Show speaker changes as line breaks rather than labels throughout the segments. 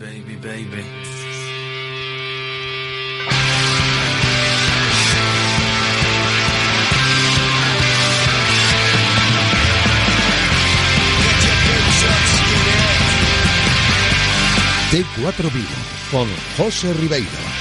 Baby, baby, baby.
T4 Vigo con José Ribeiro.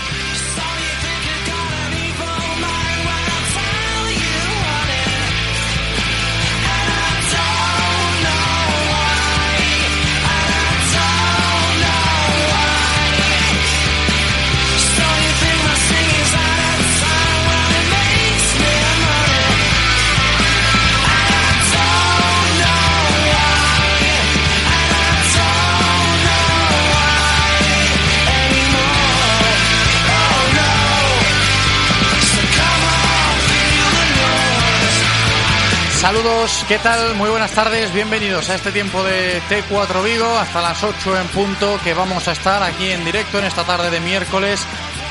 Saludos, ¿qué tal? Muy buenas tardes, bienvenidos a este tiempo de T4 Vigo, hasta las 8 en punto, que vamos a estar aquí en directo en esta tarde de miércoles,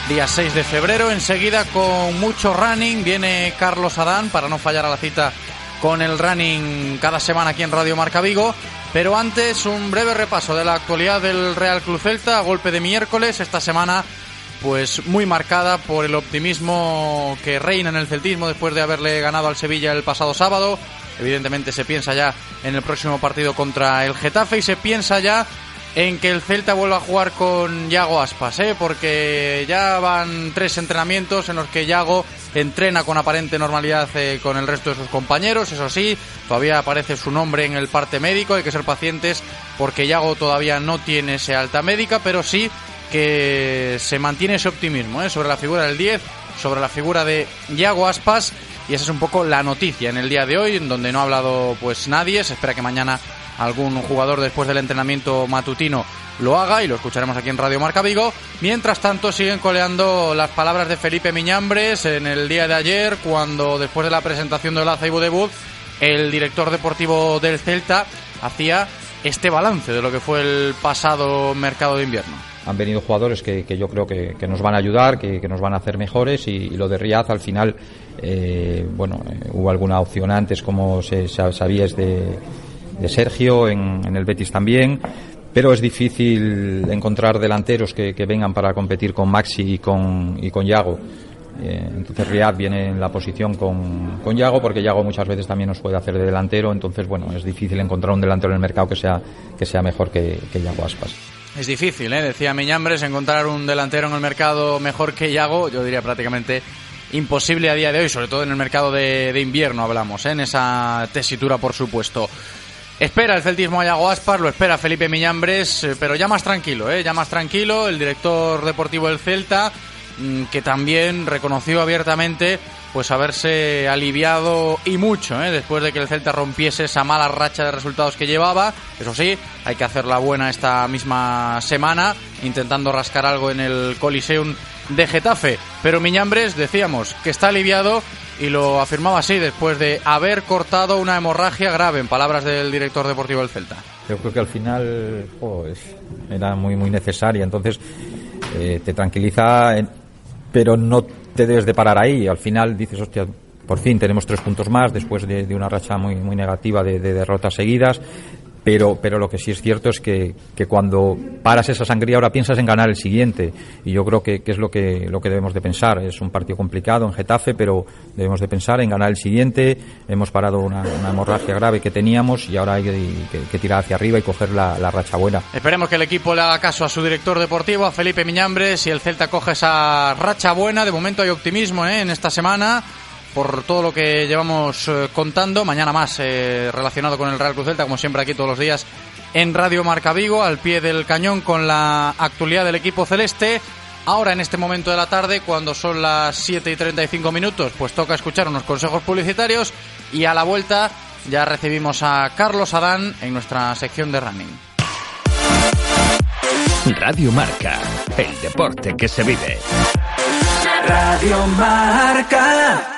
día 6 de febrero. Enseguida con mucho running viene Carlos Adán para no fallar a la cita con el running cada semana aquí en Radio Marca Vigo. Pero antes, un breve repaso de la actualidad del Real Club Celta, golpe de miércoles, esta semana pues muy marcada por el optimismo que reina en el celtismo después de haberle ganado al Sevilla el pasado sábado. Evidentemente se piensa ya en el próximo partido contra el Getafe y se piensa ya en que el Celta vuelva a jugar con Yago Aspas, ¿eh? porque ya van tres entrenamientos en los que Yago entrena con aparente normalidad eh, con el resto de sus compañeros, eso sí, todavía aparece su nombre en el parte médico, hay que ser pacientes porque Yago todavía no tiene ese alta médica, pero sí que se mantiene ese optimismo ¿eh? sobre la figura del 10, sobre la figura de Yago Aspas y esa es un poco la noticia en el día de hoy, en donde no ha hablado pues nadie, se espera que mañana algún jugador después del entrenamiento matutino lo haga y lo escucharemos aquí en Radio Marca Vigo. Mientras tanto siguen coleando las palabras de Felipe Miñambres en el día de ayer cuando después de la presentación del Aceibo debut el director deportivo del Celta hacía este balance de lo que fue el pasado mercado de invierno
han venido jugadores que, yo creo que, nos van a ayudar, que, nos van a hacer mejores y, lo de Riaz al final, eh, bueno, eh, hubo alguna opción antes como se, sabías de, de Sergio, en, el Betis también, pero es difícil encontrar delanteros que, vengan para competir con Maxi y con, y con Yago. Eh, entonces Riad viene en la posición con, con Yago porque Yago muchas veces también nos puede hacer de delantero, entonces bueno, es difícil encontrar un delantero en el mercado que sea, que sea mejor que Yago Aspas.
Es difícil, ¿eh? decía Miñambres, encontrar un delantero en el mercado mejor que Yago, yo diría prácticamente imposible a día de hoy, sobre todo en el mercado de, invierno hablamos, ¿eh? en esa tesitura por supuesto. Espera el celtismo a Yago Aspas, lo espera Felipe Miñambres, eh, pero ya más tranquilo, ¿eh? ya más tranquilo, el director deportivo del Celta, mmm, que también reconoció abiertamente pues haberse aliviado y mucho ¿eh? después de que el Celta rompiese esa mala racha de resultados que llevaba. Eso sí, hay que hacerla buena esta misma semana, intentando rascar algo en el Coliseum de Getafe. Pero Miñambres, decíamos, que está aliviado y lo afirmaba así después de haber cortado una hemorragia grave, en palabras del director deportivo del Celta.
Yo creo que al final oh, es, era muy, muy necesaria, entonces eh, te tranquiliza, pero no te debes de parar ahí. Al final dices, hostia, por fin tenemos tres puntos más después de, una racha muy, muy negativa de, derrotas seguidas. Pero, pero lo que sí es cierto es que, que, cuando paras esa sangría ahora piensas en ganar el siguiente y yo creo que, que, es lo que, lo que debemos de pensar. Es un partido complicado en Getafe, pero debemos de pensar en ganar el siguiente. Hemos parado una, una hemorragia grave que teníamos y ahora hay que, tirar hacia arriba y coger la, la, racha buena.
Esperemos que el equipo le haga caso a su director deportivo, a Felipe Miñambres, y el Celta coge esa racha buena. De momento hay optimismo ¿eh? en esta semana por todo lo que llevamos eh, contando. Mañana más eh, relacionado con el Real Cruz Celta, como siempre aquí todos los días en Radio Marca Vigo, al pie del cañón con la actualidad del equipo celeste. Ahora, en este momento de la tarde, cuando son las 7 y 35 minutos, pues toca escuchar unos consejos publicitarios y a la vuelta ya recibimos a Carlos Adán en nuestra sección de running.
Radio Marca, el deporte que se vive.
Radio Marca.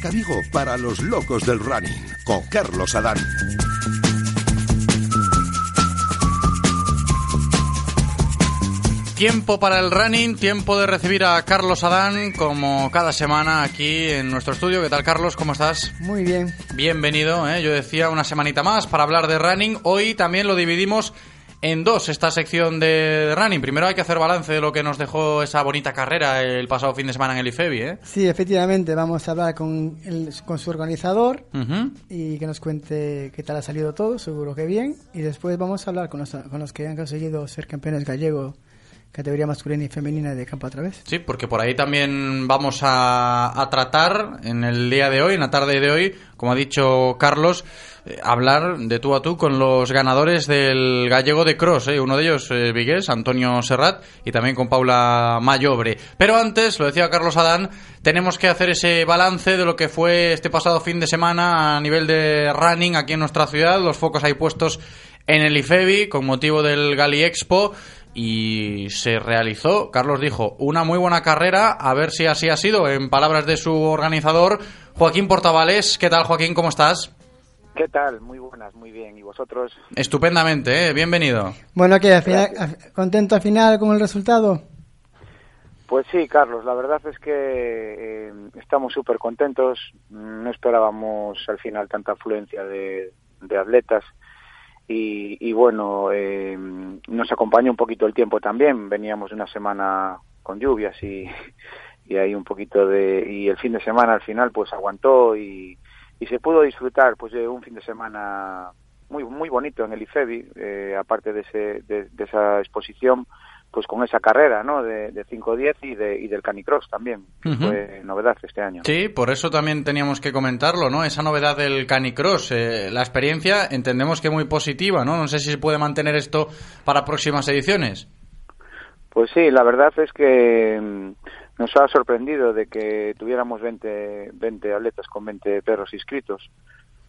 Marca Vigo para los locos del running con Carlos Adán.
Tiempo para el running, tiempo de recibir a Carlos Adán, como cada semana aquí en nuestro estudio. ¿Qué tal, Carlos? ¿Cómo estás?
Muy bien.
Bienvenido, ¿eh? yo decía una semanita más para hablar de running. Hoy también lo dividimos en dos, esta sección de running. Primero hay que hacer balance de lo que nos dejó esa bonita carrera el pasado fin de semana en el IFEBI. ¿eh?
Sí, efectivamente, vamos a hablar con, el- con su organizador y que nos cuente qué tal ha salido todo, seguro que bien. Y después vamos a hablar con los, con los que han conseguido ser campeones gallegos, categoría masculina y femenina de campo a través.
Sí, porque por ahí también vamos a, a tratar en el día de hoy, en la tarde de hoy, como ha dicho Carlos, hablar de tú a tú con los ganadores del gallego de cross, ¿eh? uno de ellos eh, Antonio Serrat, y también con Paula Mayobre. Pero antes, lo decía Carlos Adán, tenemos que hacer ese balance de lo que fue este pasado fin de semana a nivel de running aquí en nuestra ciudad, los focos ahí puestos en el IFEBI con motivo del Gali Expo y se realizó, Carlos dijo, una muy buena carrera, a ver si así ha sido, en palabras de su organizador, Joaquín Portavales. ¿Qué tal, Joaquín? ¿Cómo estás?
¿Qué tal? Muy buenas, muy bien. ¿Y vosotros?
Estupendamente, ¿eh? bienvenido.
Bueno, que al final, al- ¿contento al final con el resultado?
Pues sí, Carlos, la verdad es que eh, estamos súper contentos. No esperábamos al final tanta afluencia de, de atletas. Y, y bueno, eh, nos acompaña un poquito el tiempo también. Veníamos de una semana con lluvias y, y hay un poquito de... Y el fin de semana al final pues aguantó y, y se pudo disfrutar pues de un fin de semana muy muy bonito en el IFEBI, eh, aparte de, ese, de, de esa exposición, pues con esa carrera, ¿no? De, de 5-10 y, de, y del Canicross también, que fue novedad este año.
Sí, por eso también teníamos que comentarlo, ¿no? Esa novedad del Canicross. Eh, la experiencia entendemos que muy positiva, ¿no? No sé si se puede mantener esto para próximas ediciones.
Pues sí, la verdad es que mm, nos ha sorprendido de que tuviéramos 20, 20 atletas con 20 perros inscritos,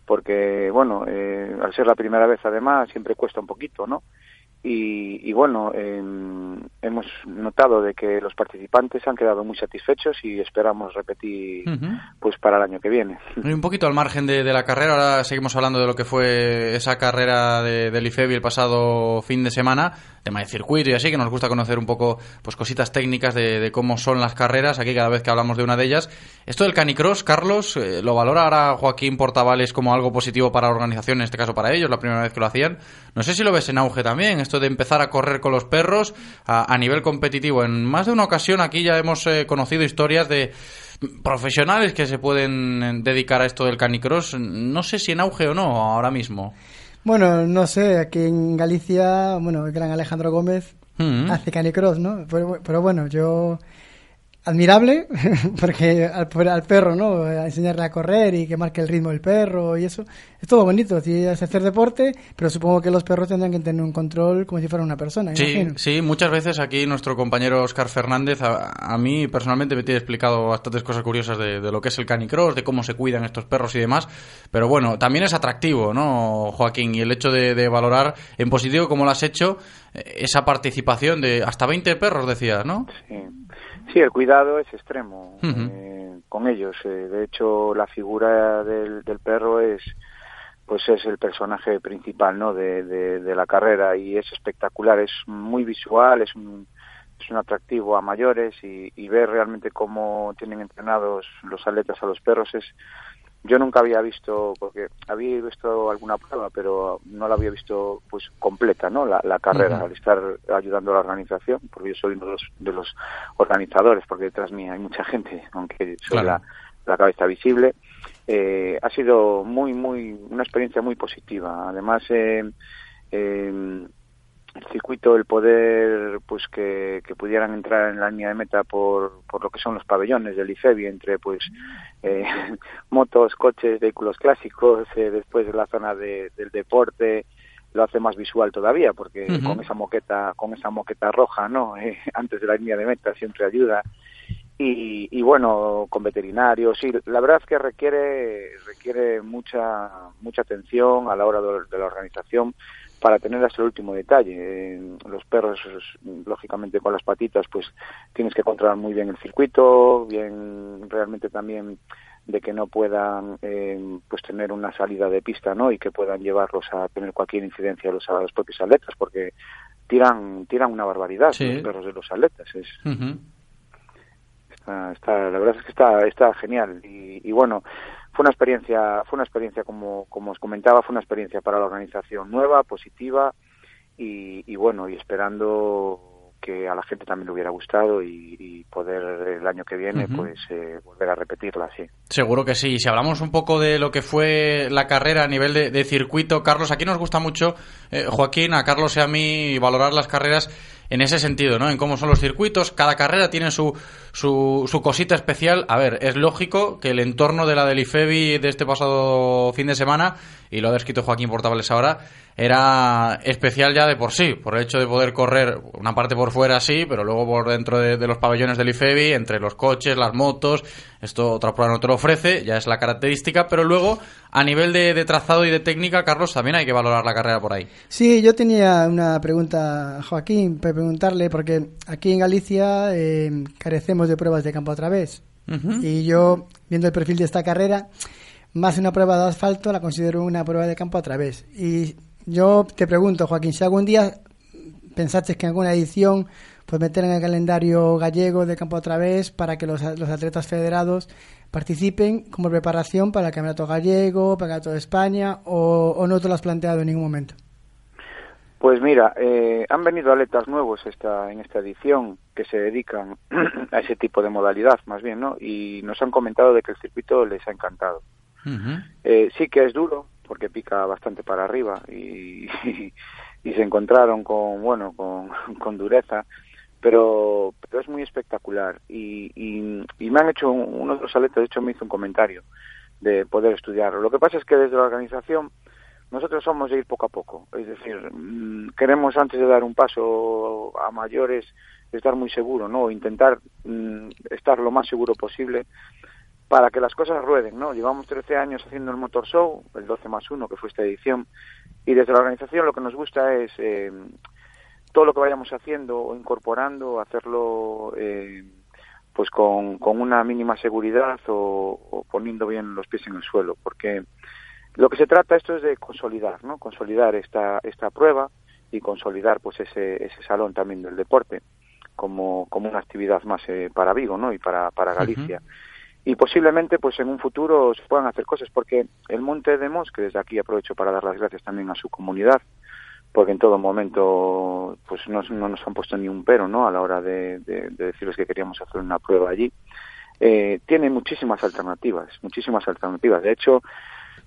porque, bueno, eh, al ser la primera vez además siempre cuesta un poquito, ¿no? Y, y bueno, em, hemos notado de que los participantes han quedado muy satisfechos y esperamos repetir pues para el año que viene.
Y un poquito al margen de, de la carrera, ahora seguimos hablando de lo que fue esa carrera de, del IFEBI el pasado fin de semana, tema de circuito y así, que nos gusta conocer un poco pues cositas técnicas de, cómo son las carreras, aquí cada vez que hablamos de una de ellas. Esto del Canicross, Carlos, eh, ¿lo valora ahora Joaquín Portavales como algo positivo para la organización, en este caso para ellos, la primera vez que lo hacían? No sé si lo ves en auge también, esto de empezar a correr con los perros a, a nivel competitivo. En más de una ocasión aquí ya hemos eh, conocido historias de profesionales que se pueden eh, dedicar a esto del canicross. No sé si en auge o no ahora mismo.
Bueno, no sé, aquí en Galicia, bueno, el gran Alejandro Gómez
Mm.
hace canicross, ¿no? Pero, pero bueno, yo admirable porque al, al perro, ¿no? A enseñarle a correr y que marque el ritmo del perro y eso. Es todo bonito, sí, es hacer deporte, pero supongo que los perros tendrán que tener un control como si fuera una persona,
Sí,
imagino.
sí, muchas veces aquí nuestro compañero Oscar Fernández, a, a mí personalmente me tiene explicado bastantes cosas curiosas de, de lo que es el canicross, de cómo se cuidan estos perros y demás. Pero bueno, también es atractivo, ¿no, Joaquín? Y el hecho de, de valorar en positivo, como lo has hecho, eh, esa participación de hasta 20 perros, decías, ¿no?
Sí. Sí, el cuidado es extremo eh, con ellos. eh, de hecho, la figura del, del perro es pues es el personaje principal no de, de, la carrera y es espectacular es muy visual es un es un atractivo a mayores y, y ver realmente cómo tienen entrenados los atletas a los perros es yo nunca había visto porque había visto alguna prueba pero no la había visto pues completa no la, carrera al estar ayudando a la organización porque yo soy uno de los, de los organizadores porque detrás mí hay mucha gente aunque soy la, la cabeza visible. Eh, ha sido muy muy una experiencia muy positiva. Además eh, eh, el circuito, el poder pues que, que, pudieran entrar en la línea de meta por, por lo que son los pabellones del IFEBI entre pues eh, motos, coches, vehículos clásicos, eh, después de la zona de, del deporte lo hace más visual todavía porque con esa moqueta con esa moqueta roja no eh, antes de la línea de meta siempre ayuda. Y, y, bueno con veterinarios sí la verdad es que requiere requiere mucha mucha atención a la hora de la organización para tener hasta el último detalle. los perros, lógicamente con las patitas, pues tienes que controlar muy bien el circuito, bien realmente también de que no puedan eh, pues tener una salida de pista, ¿no? Y que puedan llevarlos a tener cualquier incidencia a los, a los propios atletas, porque tiran tiran una barbaridad los perros de los atletas. Es, está, la verdad es que está está genial y, y bueno fue una experiencia, fue una experiencia como, como os comentaba, fue una experiencia para la organización nueva, positiva y, y bueno, y esperando que a la gente también le hubiera gustado y, poder el año que viene pues eh, volver a repetirla sí.
Seguro que sí. Si hablamos un poco de lo que fue la carrera a nivel de, circuito Carlos aquí nos gusta mucho eh, Joaquín a Carlos y a mí valorar las carreras en ese sentido no en cómo son los circuitos cada carrera tiene su su, su cosita especial. A ver es lógico que el entorno de la del IFEBI de este pasado fin de semana y lo ha descrito Joaquín Portavales ahora, era especial ya de por sí, por el hecho de poder correr una parte por fuera sí, pero luego por dentro de, los pabellones del IFEBI, entre los coches, las motos, esto otra prueba no te lo ofrece, ya es la característica, pero luego a nivel de, trazado y de técnica, Carlos, también hay que valorar la carrera por ahí.
Sí, yo tenía una pregunta a Joaquín, para preguntarle, porque aquí en Galicia eh, carecemos de pruebas de campo otra vez. Y yo, viendo el perfil de esta carrera, más una prueba de asfalto la considero una prueba de campo otra vez. Y yo te pregunto, Joaquín, si algún día pensaste que en alguna edición pues meter en el calendario gallego de campo otra vez para que los, los atletas federados participen como preparación para el campeonato gallego, para el campeonato de España, o, no te lo has planteado en ningún momento?
Pues mira, eh, han venido atletas nuevos esta, en esta edición que se dedican a ese tipo de modalidad, más bien, ¿no? Y nos han comentado de que el circuito les ha encantado eh, sí que es duro porque pica bastante para arriba y, y, se encontraron con bueno con, dureza pero, pero es muy espectacular. Y, y, me han hecho uno de los atletas de hecho me hizo un comentario de poder estudiarlo. Lo que pasa es que desde la organización nosotros somos de ir poco a poco. Es decir mm, queremos antes de dar un paso a mayores estar muy seguro no intentar mm, estar lo más seguro posible para que las cosas rueden, ¿no? Llevamos 13 años haciendo el Motor Show, el 12 más 1, que fue esta edición, y desde la organización lo que nos gusta es eh, todo lo que vayamos haciendo o incorporando, hacerlo eh, pues con, con, una mínima seguridad o, poniendo bien los pies en el suelo, porque lo que se trata esto es de consolidar, ¿no? Consolidar esta, esta prueba y consolidar pues ese, ese salón también del deporte como, como una actividad más eh, para Vigo, ¿no? Y para, para Galicia y posiblemente pues en un futuro se puedan hacer cosas porque el Monte de Mos, que desde aquí aprovecho para dar las gracias también a su comunidad, porque en todo momento pues no, nos han puesto ni un pero no a la hora de, decirles que queríamos hacer una prueba allí, eh, tiene muchísimas alternativas, muchísimas alternativas. De hecho,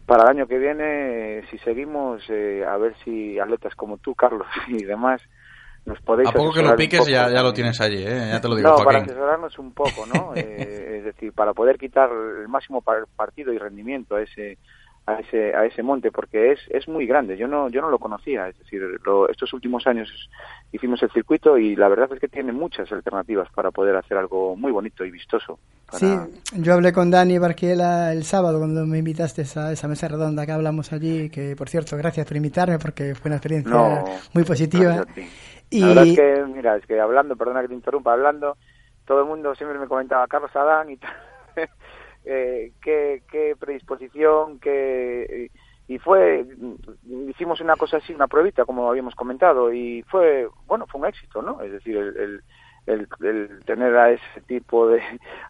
para el año que viene, si seguimos, eh, a ver si atletas como tú, Carlos, y demás,
a poco que lo piques ya, ya lo tienes allí, ¿eh? ya te lo digo. No,
para asesorarnos un poco, ¿no? eh, es decir, para poder quitar el máximo partido y rendimiento a ese a ese a ese monte porque es es muy grande yo no yo no lo conocía es decir estos últimos años hicimos el circuito y la verdad es que tiene muchas alternativas para poder hacer algo muy bonito y vistoso
sí yo hablé con Dani Barquiela el sábado cuando me invitaste a esa mesa redonda que hablamos allí que por cierto gracias por invitarme porque fue una experiencia muy positiva
y... La verdad es que, mira, es que hablando, perdona que te interrumpa, hablando, todo el mundo siempre me comentaba, Carlos Adán y tal, eh, qué, qué, predisposición, qué, y fue hicimos una cosa así una pruebita como habíamos comentado y fue bueno fue un éxito no es decir el, el, el, tener a ese tipo de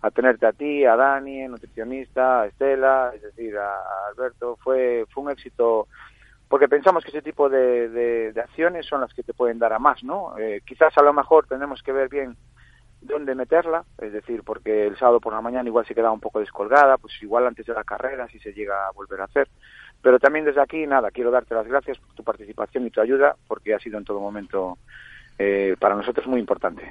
a tenerte a ti a Dani nutricionista a Estela es decir a, Alberto fue fue un éxito porque pensamos que ese tipo de, acciones son las que te pueden dar a más no eh, quizás a lo mejor tenemos que ver bien dónde meterla, es decir, porque el sábado por la mañana igual se queda un poco descolgada, pues igual antes de la carrera si se llega a volver a hacer. Pero también desde aquí, nada, quiero darte las gracias por tu participación y tu ayuda, porque ha sido en todo momento eh, para nosotros muy importante.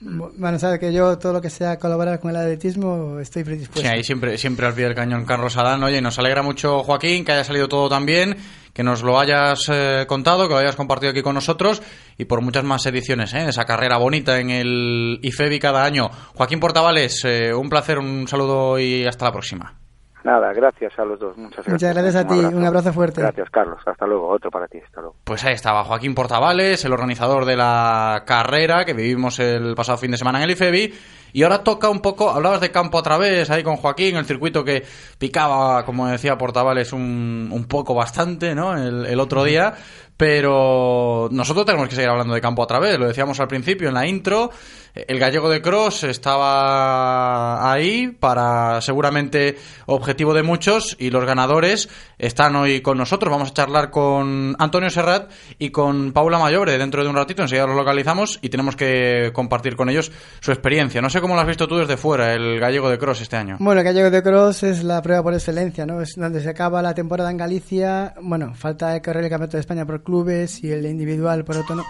Bueno, sabes que yo todo lo que sea colaborar con el atletismo estoy predispuesto.
Sí, ahí siempre, siempre al pie del cañón Carlos Adán. Oye, nos alegra mucho, Joaquín, que haya salido todo tan bien, que nos lo hayas eh, contado, que lo hayas compartido aquí con nosotros y por muchas más ediciones, ¿eh? esa carrera bonita en el IFEBI cada año. Joaquín Portavales, eh, un placer, un saludo y hasta la próxima.
Nada, gracias a los dos. Muchas gracias.
Muchas gracias a ti. Un abrazo. fuerte.
Gracias, Carlos. Hasta luego. Otro para ti. Hasta luego.
Pues ahí estaba Joaquín Portavales, el organizador de la carrera que vivimos el pasado fin de semana en el IFEBI. Y ahora toca un poco, hablabas de campo a través ahí con Joaquín, el circuito que picaba, como decía Portavales, un, un poco bastante, ¿no? El, el otro día. Pero nosotros tenemos que seguir hablando de campo a través, lo decíamos al principio en la intro. El gallego de Cross estaba ahí para seguramente objetivo de muchos y los ganadores están hoy con nosotros. Vamos a charlar con Antonio Serrat y con Paula Mayobre dentro de un ratito. Enseguida los localizamos y tenemos que compartir con ellos su experiencia. No sé cómo lo has visto tú desde fuera, el gallego de Cross este año.
Bueno, el gallego de Cross es la prueba por excelencia, ¿no? Es donde se acaba la temporada en Galicia. Bueno, falta de correr el Campeonato de España por clubes y el individual por otro no.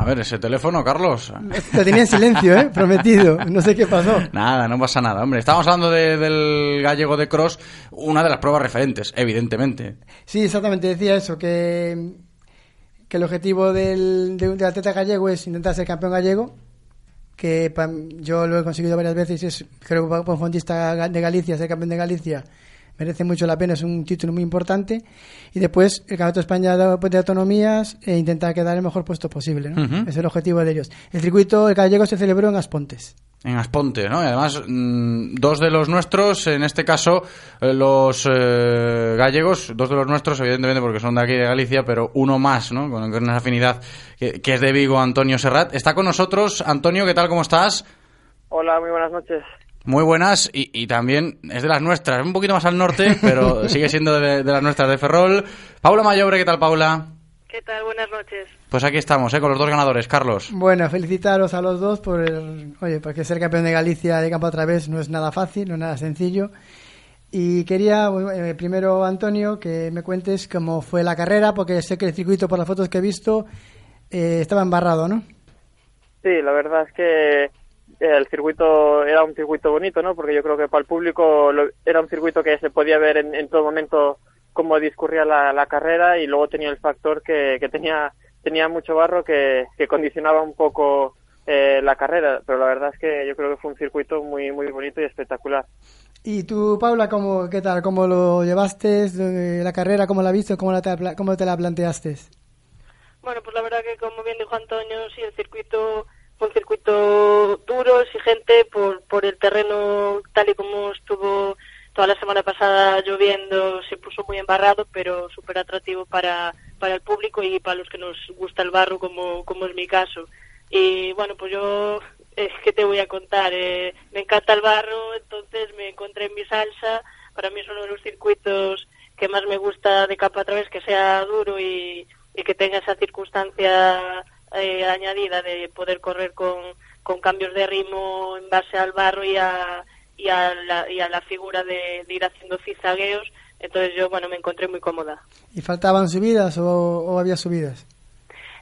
A ver, ese teléfono, Carlos.
Lo tenía en silencio, ¿eh? Prometido. No sé qué pasó.
Nada, no pasa nada. Hombre, estamos hablando del gallego de cross, una de las pruebas referentes, evidentemente.
Sí, exactamente. Decía eso, que, que el objetivo del, del atleta gallego es intentar ser campeón gallego que yo lo he conseguido varias veces, es creo que un fondista de Galicia, ser campeón de Galicia, merece mucho la pena, es un título muy importante. Y después el Campeonato de España de Autonomías e intentar quedar el mejor puesto posible, ¿no? Es el objetivo de ellos. El circuito el gallego se celebró en Aspontes.
En Asponte, ¿no? Y además, mm, dos de los nuestros, en este caso, eh, los eh, gallegos, dos de los nuestros, evidentemente, porque son de aquí de Galicia, pero uno más, ¿no? Con una afinidad que, que es de Vigo, Antonio Serrat. Está con nosotros. Antonio, ¿qué tal? ¿Cómo estás?
Hola, muy buenas noches.
Muy buenas y, y, también es de las nuestras, un poquito más al norte, pero sigue siendo de, de, las nuestras de Ferrol. Paula Mayobre, ¿qué tal, Paula?
¿Qué tal? Buenas noches.
Pues aquí estamos, ¿eh? con los dos ganadores, Carlos.
Bueno, felicitaros a los dos por, el, oye, porque ser campeón de Galicia de campo otra vez no es nada fácil, no es nada sencillo. Y quería, eh, primero, Antonio, que me cuentes cómo fue la carrera, porque sé que el circuito, por las fotos que he visto, eh, estaba embarrado, ¿no?
Sí, la verdad es que el circuito era un circuito bonito, ¿no? Porque yo creo que para el público lo, era un circuito que se podía ver en, en todo momento cómo discurría la, la, carrera y luego tenía el factor que, que tenía tenía mucho barro que, que condicionaba un poco eh, la carrera, pero la verdad es que yo creo que fue un circuito muy muy bonito y espectacular.
¿Y tú, Paula, cómo, qué tal? ¿Cómo lo llevaste la carrera? ¿Cómo la viste? ¿Cómo, la te, ¿Cómo te la planteaste?
Bueno, pues la verdad que como bien dijo Antonio, sí, el circuito un circuito duro, exigente por, por el terreno tal y como estuvo toda la semana pasada lloviendo, se puso muy embarrado, pero súper atractivo para, para el público y para los que nos gusta el barro, como, como es mi caso. Y bueno, pues yo, es que te voy a contar, eh, me encanta el barro, entonces me encontré en mi salsa, para mí es uno de los circuitos que más me gusta de capa a través, que sea duro y, y que tenga esa circunstancia eh, añadida de poder correr con, con cambios de ritmo en base al barro y a, y a, la, y a la figura de, de ir haciendo cizagueos. Entonces yo, bueno, me encontré muy cómoda.
¿Y faltaban subidas o, o había subidas?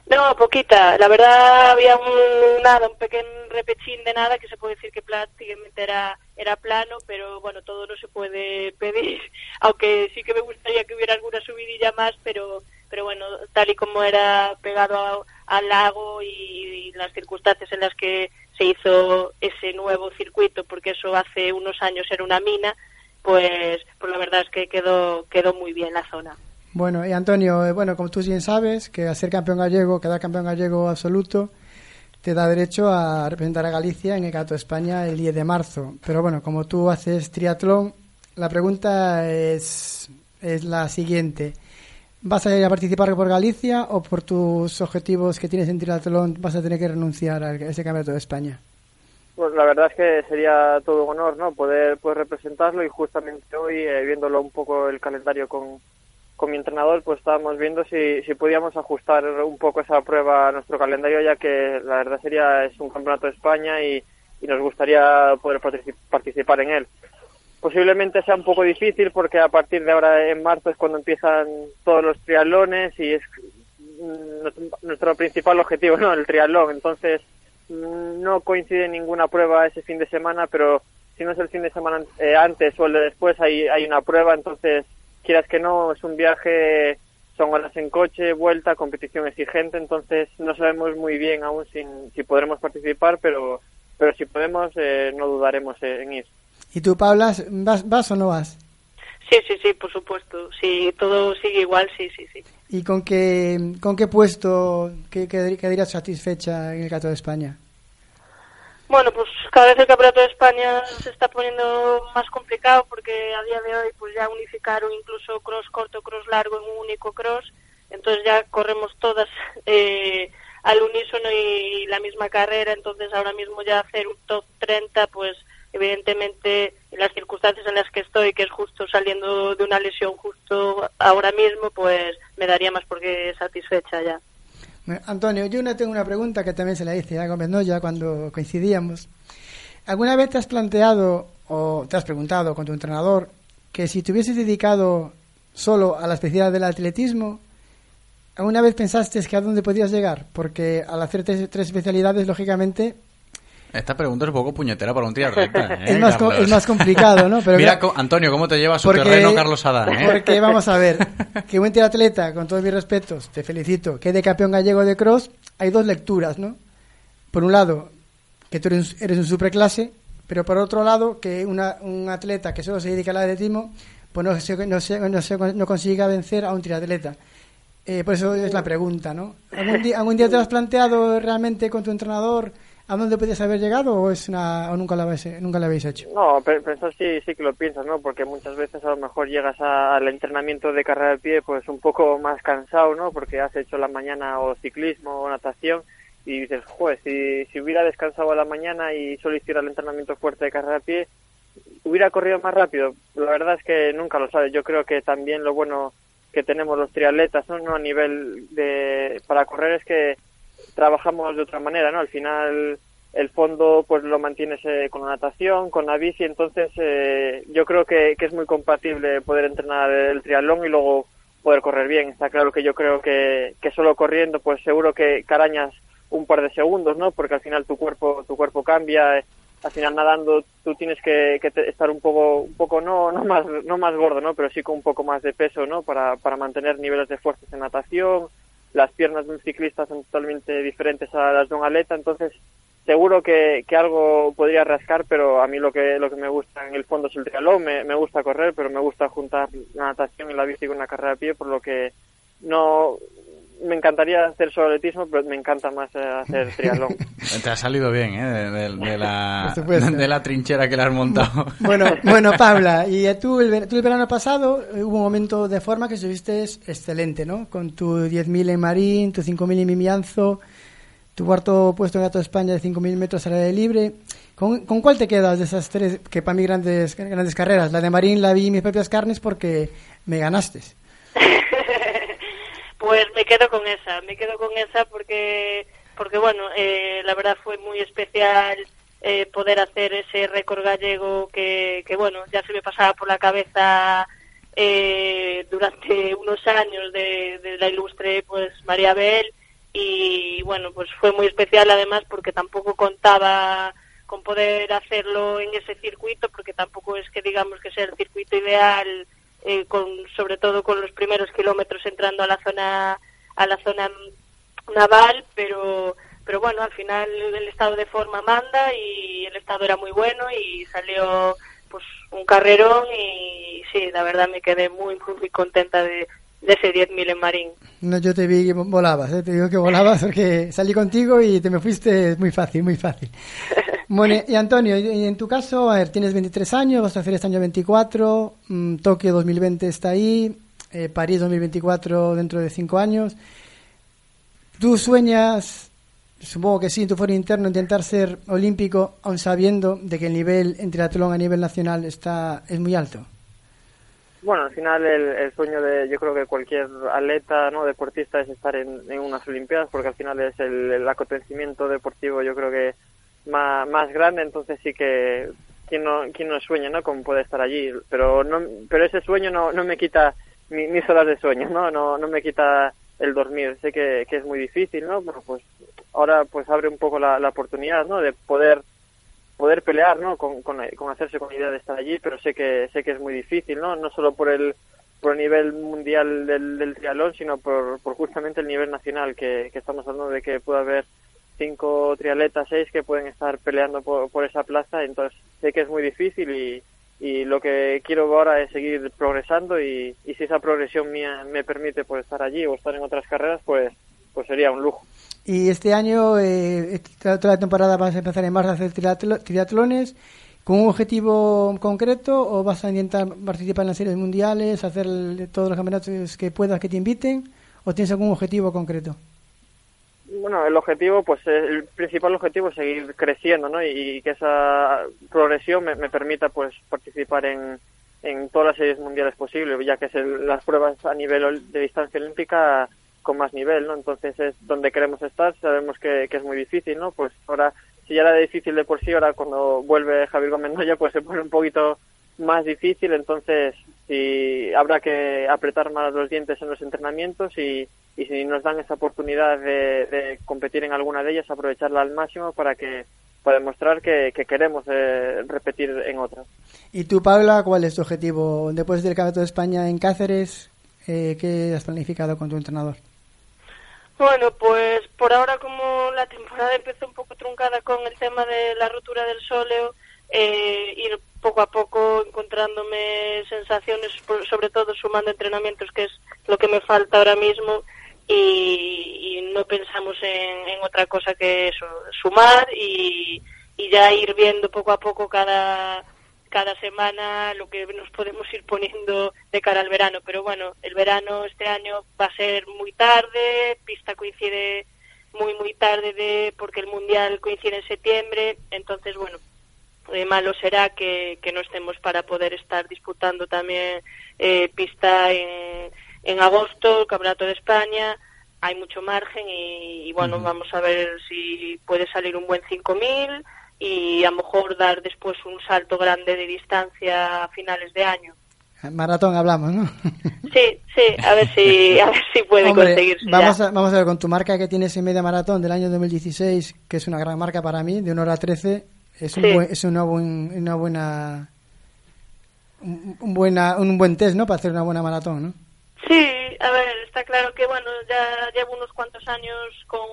No, poquita. La verdad había un, nada, un pequeño repechín de nada que se puede decir que prácticamente era, era plano, pero bueno, todo no se puede pedir, aunque sí que me gustaría que hubiera alguna subidilla más, pero pero bueno, tal y como era pegado a, al lago y, las circunstancias en las que se hizo ese nuevo circuito, porque eso hace unos años era una mina, pues, pues la verdad es que quedó, quedó muy bien la zona.
Bueno, y Antonio, eh, bueno, como tú bien sabes, que a ser campeón gallego, quedar campeón gallego absoluto, te da derecho a representar a Galicia en el Gato España el 10 de marzo. Pero bueno, como tú haces triatlón, la pregunta es es la siguiente. ¿Vas a ir a participar por Galicia o por tus objetivos que tienes en triatlón vas a tener que renunciar a ese campeonato de España?
Pues la verdad es que sería todo un honor, ¿no? Poder, poder representarlo y justamente hoy, eh, viéndolo un poco el calendario con, con mi entrenador, pues estábamos viendo si, si podíamos ajustar un poco esa prueba a nuestro calendario, ya que la verdad sería es un campeonato de España y, y nos gustaría poder participar en él. Posiblemente sea un poco difícil porque a partir de ahora en marzo es cuando empiezan todos los triatlones y es mm, nuestro principal objetivo, ¿no? El triatlón. Entonces, no coincide ninguna prueba ese fin de semana, pero si no es el fin de semana eh, antes o el de después hay, hay una prueba, entonces quieras que no, es un viaje, son horas en coche, vuelta, competición exigente, entonces no sabemos muy bien aún si, si podremos participar, pero, pero si podemos eh, no dudaremos en ir.
¿Y tú, Paula, vas, vas o no vas?
Sí, sí, sí, por supuesto. Si todo sigue igual, sí, sí, sí.
¿Y con qué, con qué puesto qué, quedarías satisfecha en el Cato de España?
Bueno, pues cada vez el Campeonato de España se está poniendo más complicado porque a día de hoy pues ya unificaron incluso cross corto, cross largo en un único cross. Entonces ya corremos todas eh, al unísono y la misma carrera. Entonces ahora mismo ya hacer un top 30 pues evidentemente en las circunstancias en las que estoy, que es justo saliendo de una lesión justo ahora mismo, pues me daría más porque satisfecha ya.
Antonio, yo no tengo una pregunta que también se la hice a Gómez Noya cuando coincidíamos. ¿Alguna vez te has planteado o te has preguntado con tu entrenador que si te hubieses dedicado solo a la especialidad del atletismo, ¿alguna vez pensaste que a dónde podías llegar? Porque al hacer tres especialidades, lógicamente,
esta pregunta es un poco puñetera para un triatleta. ¿eh,
es, más es, más complicado, ¿no?
Pero Mira, Antonio, cómo te lleva su terreno Carlos Adán. ¿eh?
Porque vamos a ver, que buen triatleta, con todos mis respetos, te felicito, que de campeón gallego de cross, hay dos lecturas, ¿no? Por un lado, que tú eres, eres un superclase, pero por otro lado, que una, un atleta que solo se dedica al atletismo, pues no, se, no, se, no, se, no consiga vencer a un triatleta. Eh, por eso es la pregunta, ¿no? ¿Algún día, ¿Algún día te lo has planteado realmente con tu entrenador? ¿A dónde podías haber llegado o, es una, o nunca, lo habéis, nunca lo habéis hecho?
No, pensar sí, sí que lo piensas, ¿no? Porque muchas veces a lo mejor llegas al entrenamiento de carrera de pie pues un poco más cansado, ¿no? Porque has hecho la mañana o ciclismo o natación y dices, joder, si, si hubiera descansado a la mañana y solo hiciera el entrenamiento fuerte de carrera de pie, hubiera corrido más rápido. La verdad es que nunca lo sabes. Yo creo que también lo bueno que tenemos los triatletas. ¿no? A nivel de... para correr es que trabajamos de otra manera, ¿no? Al final el fondo pues lo mantienes eh, con la natación, con la bici, entonces eh, yo creo que, que, es muy compatible poder entrenar el triatlón y luego poder correr bien. Está claro que yo creo que, que solo corriendo pues seguro que carañas un par de segundos, ¿no? Porque al final tu cuerpo tu cuerpo cambia, eh, al final nadando tú tienes que, que estar un poco un poco no no más no más gordo, ¿no? Pero sí con un poco más de peso, ¿no? Para para mantener niveles de fuerza en natación las piernas de un ciclista son totalmente diferentes a las de un atleta, entonces seguro que, que, algo podría rascar, pero a mí lo que, lo que me gusta en el fondo es el triatlón, me, gusta correr, pero me gusta juntar la natación y la bici con una carrera de pie, por lo que no, me encantaría hacer solo atletismo, pero me encanta más eh, hacer triatlón.
Te ha salido bien, ¿eh? De, la, de la trinchera que le has montado.
Bueno, bueno Paula, y tú el, tú el verano pasado eh, hubo un momento de forma que estuviste excelente, ¿no? Con tu 10.000 en Marín, tu 5.000 en Mimianzo, tu cuarto puesto en Gato de España de 5.000 metros al aire libre. ¿Con, ¿Con, cuál te quedas de esas tres, que para mí grandes, grandes carreras? La de Marín la vi en mis propias carnes porque me ganaste.
Pues me quedo con esa, me quedo con esa porque, porque bueno, eh, la verdad fue muy especial eh, poder hacer ese récord gallego que, que, bueno, ya se me pasaba por la cabeza eh, durante unos años de, de, la ilustre pues María Bel y bueno, pues fue muy especial además porque tampoco contaba con poder hacerlo en ese circuito porque tampoco es que digamos que sea el circuito ideal eh, con, sobre todo con los primeros kilómetros entrando a la zona a la zona naval, pero pero bueno, al final el estado de forma manda y el estado era muy bueno y salió pues un carrerón y sí, la verdad me quedé muy muy contenta de, de ese 10.000 en Marín.
No, yo te vi que volabas, ¿eh? te digo que volabas porque salí contigo y te me fuiste muy fácil, muy fácil. Bueno, y Antonio, en tu caso, a ver, tienes 23 años, vas a hacer este año 24, mm, Tokio 2020 está ahí, eh, París 2024 dentro de 5 años. ¿Tú sueñas, supongo que sí, en tu foro interno, intentar ser olímpico, aun sabiendo de que el nivel en triatlón a nivel nacional está es muy alto?
Bueno, al final el, el sueño de yo creo que cualquier atleta, no deportista es estar en, unas Olimpiadas porque al final es el acontecimiento deportivo yo creo que más, grande, entonces sí que quién no, quién no sueña, ¿no? Con poder estar allí, pero no, pero ese sueño no, no me quita mi- mis horas de sueño, ¿no? No, no me quita el dormir. Sé que, que es muy difícil, ¿no? Pero pues ahora pues abre un poco la, oportunidad, ¿no? De poder poder pelear, ¿no? Con, con, con hacerse con la idea de estar allí, pero sé que sé que es muy difícil, ¿no? No solo por el por el nivel mundial del, del triatlón, sino por, por justamente el nivel nacional, que, que estamos hablando de que puede haber cinco triatletas, seis que pueden estar peleando por, por esa plaza, entonces sé que es muy difícil y, lo que quiero ahora es seguir progresando y, si esa progresión mía me permite pues estar allí o estar en otras carreras, pues pues sería un lujo.
Y este año, eh, esta- toda la temporada vas a empezar en marzo a hacer triatlo- triatlones con un objetivo concreto o vas a intentar participar en las series mundiales, hacer todos los campeonatos que puedas que te inviten o tienes algún objetivo concreto?
Bueno, el objetivo, pues el principal objetivo es seguir creciendo, ¿no? Y, que esa progresión me, permita, pues, participar en, en todas las series mundiales posibles, ya que es el- las pruebas a nivel de distancia olímpica con más nivel, ¿no? Entonces es donde queremos estar, sabemos que, que es muy difícil, ¿no? Pues ahora, si ya era difícil de por sí, ahora cuando vuelve Javier Gómez Noya, pues se pone un poquito más difícil, entonces si habrá que apretar más los dientes en los entrenamientos y, y si nos dan esa oportunidad de, de competir en alguna de ellas, aprovecharla al máximo para que para demostrar que, que queremos eh, repetir en otras.
¿Y tú, Paula, cuál es tu objetivo después del Campeonato de España en Cáceres? Eh, ¿Qué has planificado con tu entrenador?
Bueno, pues por ahora como la temporada empezó un poco truncada con el tema de la rotura del sóleo, eh, ir poco a poco encontrándome sensaciones, por- sobre todo sumando entrenamientos, que es lo que me falta ahora mismo, y, no pensamos en, en otra cosa que eso, sumar y, y ya ir viendo poco a poco cada cada semana lo que nos podemos ir poniendo de cara al verano. Pero bueno, el verano este año va a ser muy tarde, pista coincide muy muy tarde de porque el mundial coincide en septiembre, entonces bueno, eh, malo será que, que no estemos para poder estar disputando también eh, pista en, en agosto, el Campeonato de España. Hay mucho margen y, y bueno, vamos a ver si puede salir un buen 5000 y a lo mejor dar después un salto grande de distancia a finales de año.
Maratón hablamos, ¿no?
Sí, sí, a ver si, a ver si puede
Hombre,
conseguirse.
vamos,
ya.
a, vamos a ver, con tu marca que tienes en media maratón del año 2016, que es una gran marca para mí, de 1 hora 13, es un,
Sí.
buen- es una, buen- una buena... Un, un buena, un buen test, ¿no? Para hacer una buena maratón, ¿no?
Sí, a ver, está claro que bueno, ya llevo unos cuantos años con,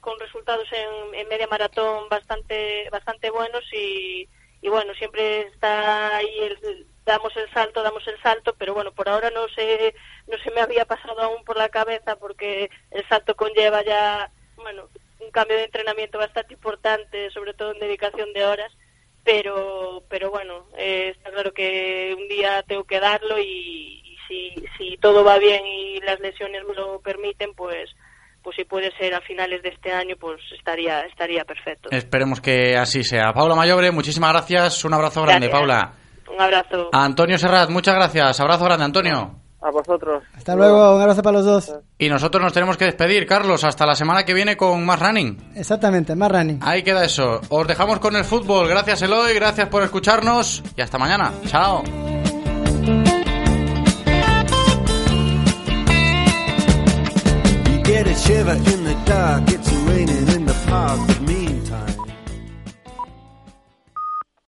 con resultados en, en media maratón bastante bastante buenos y, y bueno, siempre está ahí el, damos el salto, damos el salto, pero bueno, por ahora no se no se me había pasado aún por la cabeza porque el salto conlleva ya, bueno, un cambio de entrenamiento bastante importante, sobre todo en dedicación de horas pero pero bueno eh, está claro que un día tengo que darlo y, y si, si todo va bien y las lesiones me lo permiten pues pues si puede ser a finales de este año pues estaría estaría perfecto
Esperemos que así sea. Paula Mayobre, muchísimas gracias. Un abrazo grande,
Gracias.
Paula.
un abrazo
Antonio Serrat, muchas gracias. Abrazo grande, Antonio.
A vosotros.
Hasta luego, un abrazo para los dos.
Y nosotros nos tenemos que despedir, Carlos, hasta la semana que viene con más running.
Exactamente, más running.
Ahí queda eso. Os dejamos con el fútbol. Gracias, Eloy. Gracias por escucharnos. Y hasta mañana. Chao.
Shiver in the dark, it's raining in the park.